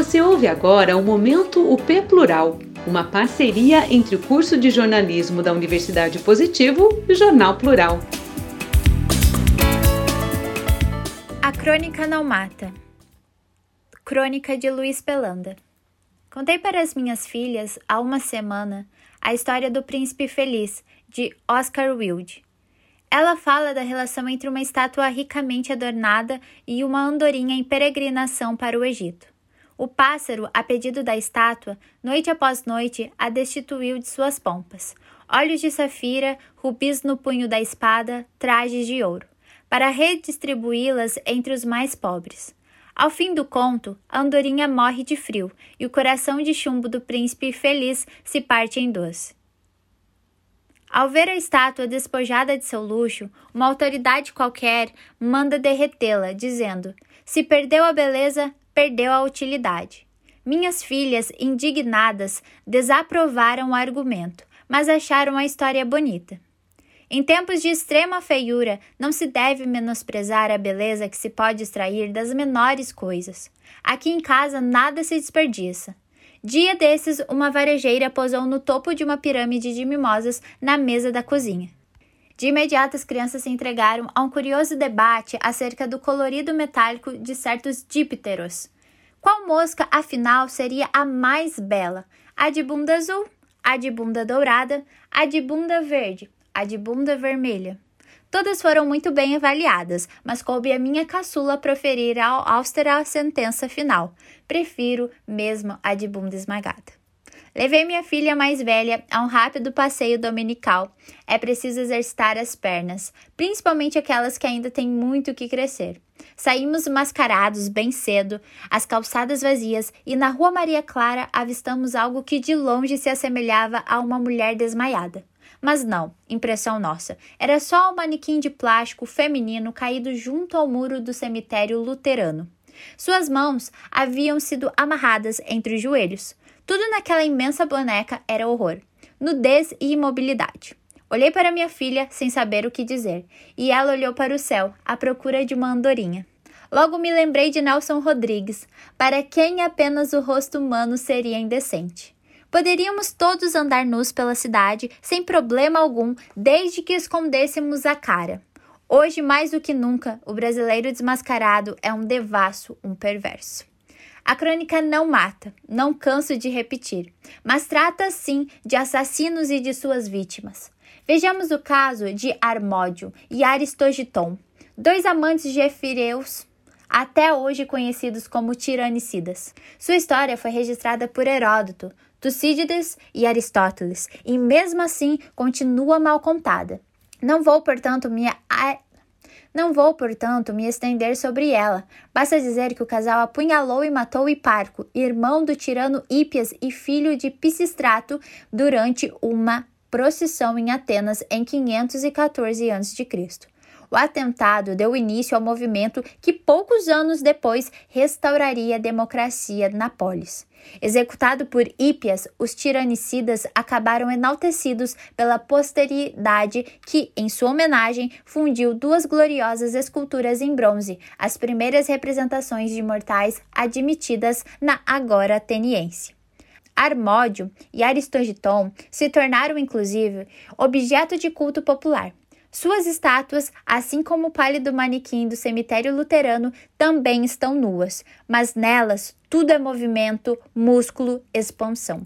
Você ouve agora o Momento UP Plural, uma parceria entre o curso de jornalismo da Universidade Positivo e o Jornal Plural. A Crônica Não Mata. Crônica de Luiz Pelanda. Contei para as minhas filhas, há uma semana, a história do Príncipe Feliz, de Oscar Wilde. Ela fala da relação entre uma estátua ricamente adornada e uma andorinha em peregrinação para o Egito. O pássaro, a pedido da estátua, noite após noite, a destituiu de suas pompas. Olhos de safira, rubis no punho da espada, trajes de ouro, para redistribuí-las entre os mais pobres. Ao fim do conto, a andorinha morre de frio e o coração de chumbo do príncipe feliz se parte em dois. Ao ver a estátua despojada de seu luxo, uma autoridade qualquer manda derretê-la, dizendo: Se perdeu a beleza, perdeu a utilidade. Minhas filhas, indignadas, desaprovaram o argumento, mas acharam a história bonita. Em tempos de extrema feiura, não se deve menosprezar a beleza que se pode extrair das menores coisas. Aqui em casa nada se desperdiça. Dia desses, uma varejeira posou no topo de uma pirâmide de mimosas na mesa da cozinha. De imediato, as crianças se entregaram a um curioso debate acerca do colorido metálico de certos dípteros. Qual mosca, afinal, seria a mais bela? A de bunda azul, a de bunda dourada, a de bunda verde, a de bunda vermelha? Todas foram muito bem avaliadas, mas coube a minha caçula proferir a austera sentença final. Prefiro mesmo a de bunda esmagada. Levei minha filha mais velha a um rápido passeio dominical. É preciso exercitar as pernas, principalmente aquelas que ainda têm muito que crescer. Saímos mascarados bem cedo, as calçadas vazias, e na Rua Maria Clara avistamos algo que de longe se assemelhava a uma mulher desmaiada. Mas não, impressão nossa. Era só um manequim de plástico feminino caído junto ao muro do cemitério luterano. Suas mãos haviam sido amarradas entre os joelhos. Tudo naquela imensa boneca era horror, nudez e imobilidade. Olhei para minha filha sem saber o que dizer, e ela olhou para o céu, à procura de uma andorinha. Logo me lembrei de Nelson Rodrigues, para quem apenas o rosto humano seria indecente. Poderíamos todos andar nus pela cidade sem problema algum, desde que escondêssemos a cara. Hoje, mais do que nunca, o brasileiro desmascarado é um devasso, um perverso. A crônica não mata, não canso de repetir, mas trata sim de assassinos e de suas vítimas. Vejamos o caso de Armódio e Aristogiton, dois amantes de Efireus até hoje conhecidos como tiranicidas. Sua história foi registrada por Heródoto, Tucídides e Aristóteles, e mesmo assim continua mal contada. Não vou, portanto, me não vou, portanto, me estender sobre ela. Basta dizer que o casal apunhalou e matou Hiparco, irmão do tirano Hípias e filho de Pisistrato, durante uma procissão em Atenas em 514 a.C. O atentado deu início ao movimento que poucos anos depois restauraria a democracia na polis. Executado por Hípias, os tiranicidas acabaram enaltecidos pela posteridade que, em sua homenagem, fundiu duas gloriosas esculturas em bronze, as primeiras representações de mortais admitidas na agora ateniense. Armódio e Aristogiton se tornaram, inclusive, objeto de culto popular. Suas estátuas, assim como o pálido manequim do cemitério luterano, também estão nuas, mas nelas tudo é movimento, músculo, expansão.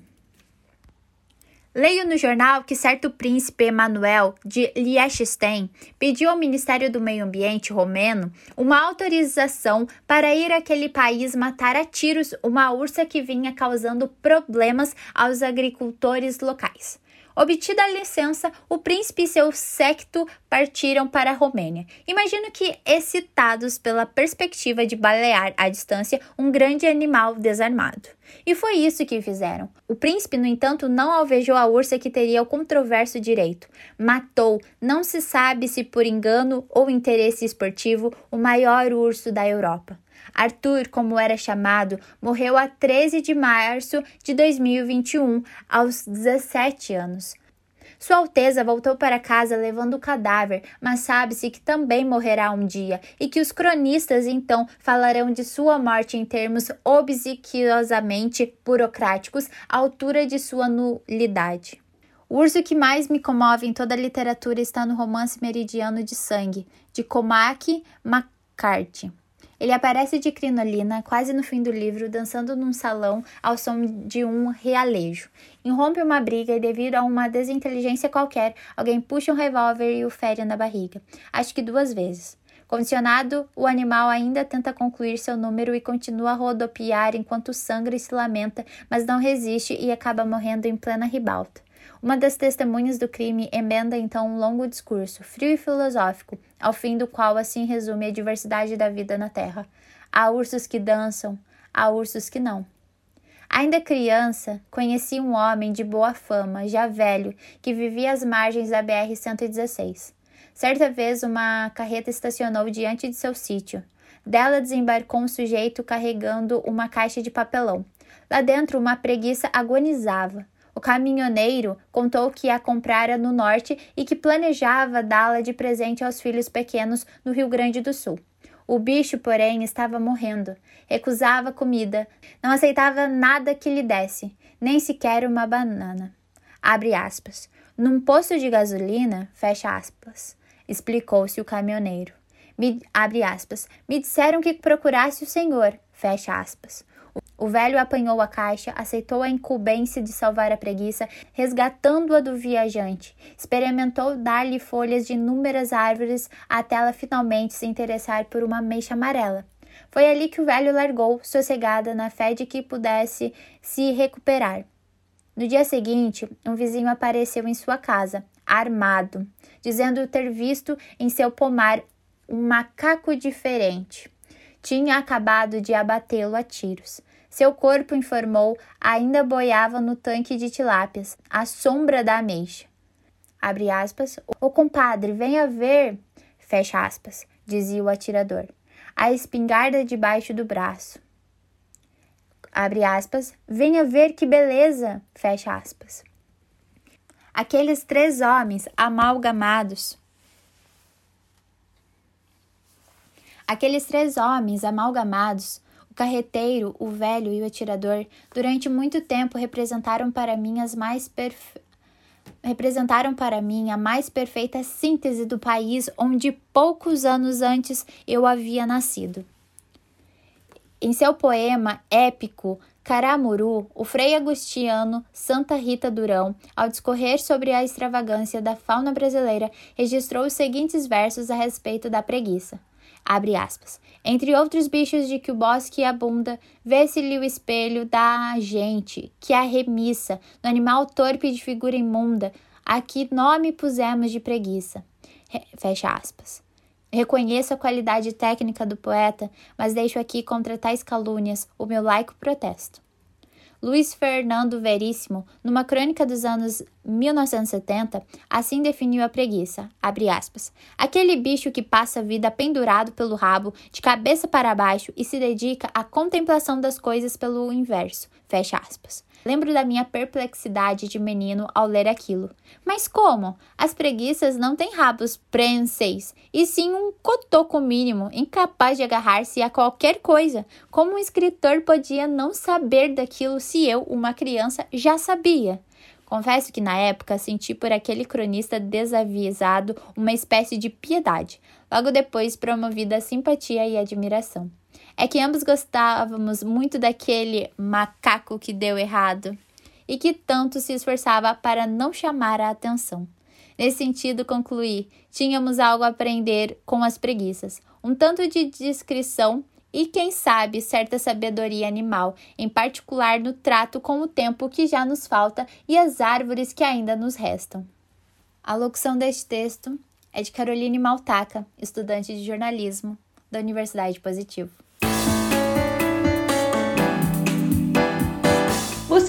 Leio no jornal que certo príncipe Emanuel de Liechtenstein pediu ao Ministério do Meio Ambiente romeno uma autorização para ir àquele país matar a tiros uma ursa que vinha causando problemas aos agricultores locais. Obtida a licença, o príncipe e seu séquito partiram para a Romênia. Imagino que excitados pela perspectiva de balear à distância um grande animal desarmado. E foi isso que fizeram. O príncipe, no entanto, não alvejou a ursa que teria o controverso direito. Matou, não se sabe se por engano ou interesse esportivo, o maior urso da Europa. Arthur, como era chamado, morreu a 13 de março de 2021, aos 17 anos. Sua Alteza voltou para casa levando o cadáver, mas sabe-se que também morrerá um dia e que os cronistas então falarão de sua morte em termos obsequiosamente burocráticos, à altura de sua nulidade. O urso que mais me comove em toda a literatura está no romance Meridiano de Sangue, de Cormac McCarthy. Ele aparece de crinolina, quase no fim do livro, dançando num salão ao som de um realejo. Irrompe uma briga e, devido a uma desinteligência qualquer, alguém puxa um revólver e o fere na barriga. Acho que duas vezes. Condicionado, o animal ainda tenta concluir seu número e continua a rodopiar enquanto sangra e se lamenta, mas não resiste e acaba morrendo em plena ribalta. Uma das testemunhas do crime emenda então um longo discurso, frio e filosófico, ao fim do qual assim resume a diversidade da vida na Terra. Há ursos que dançam, há ursos que não. Ainda criança, conheci um homem de boa fama, já velho, que vivia às margens da BR-116. Certa vez, uma carreta estacionou diante de seu sítio. Dela desembarcou um sujeito carregando uma caixa de papelão. Lá dentro, uma preguiça agonizava. O caminhoneiro contou que a comprara no norte e que planejava dá-la de presente aos filhos pequenos no Rio Grande do Sul. O bicho, porém, estava morrendo. Recusava comida, não aceitava nada que lhe desse, nem sequer uma banana. Abre aspas. Num posto de gasolina, fecha aspas, explicou-se o caminhoneiro. Me, abre aspas. Me disseram que procurasse o senhor, fecha aspas. O velho apanhou a caixa, aceitou a incumbência de salvar a preguiça, resgatando-a do viajante. Experimentou dar-lhe folhas de inúmeras árvores até ela finalmente se interessar por uma mecha amarela. Foi ali que o velho largou, sossegada, na fé de que pudesse se recuperar. No dia seguinte, um vizinho apareceu em sua casa, armado, dizendo ter visto em seu pomar um macaco diferente tinha acabado de abatê-lo a tiros. Seu corpo, informou, ainda boiava no tanque de tilápias, à sombra da ameixa. Abre aspas. O compadre, venha ver. Fecha aspas, dizia o atirador. A espingarda debaixo do braço. Abre aspas. Venha ver que beleza. Fecha aspas. Aqueles três homens amalgamados Aqueles três homens amalgamados, o carreteiro, o velho e o atirador, durante muito tempo representaram para mim as mais perfe... representaram para mim a mais perfeita síntese do país onde poucos anos antes eu havia nascido. Em seu poema épico Caramuru, o Frei Agustiano Santa Rita Durão, ao discorrer sobre a extravagância da fauna brasileira, registrou os seguintes versos a respeito da preguiça. Abre aspas. Entre outros bichos de que o bosque abunda, vê-se-lhe o espelho da gente, que a remissa, no animal torpe de figura imunda, a que nome pusemos de preguiça. Fecha aspas. Reconheço a qualidade técnica do poeta, mas deixo aqui contra tais calúnias o meu laico protesto. Luiz Fernando Veríssimo, numa crônica dos anos 1970, assim definiu a preguiça, aspas, aquele bicho que passa a vida pendurado pelo rabo, de cabeça para baixo e se dedica à contemplação das coisas pelo inverso, fecha aspas. Lembro da minha perplexidade de menino ao ler aquilo. Mas como? As preguiças não têm rabos prenseis, e sim um cotoco mínimo, incapaz de agarrar-se a qualquer coisa. Como um escritor podia não saber daquilo se eu, uma criança, já sabia? Confesso que na época senti por aquele cronista desavisado uma espécie de piedade, logo depois promovida a simpatia e admiração é que ambos gostávamos muito daquele macaco que deu errado e que tanto se esforçava para não chamar a atenção. Nesse sentido, concluí: tínhamos algo a aprender com as preguiças, um tanto de discrição e, quem sabe, certa sabedoria animal, em particular no trato com o tempo que já nos falta e as árvores que ainda nos restam. A locução deste texto é de Caroline Maltaca, estudante de jornalismo da Universidade Positivo.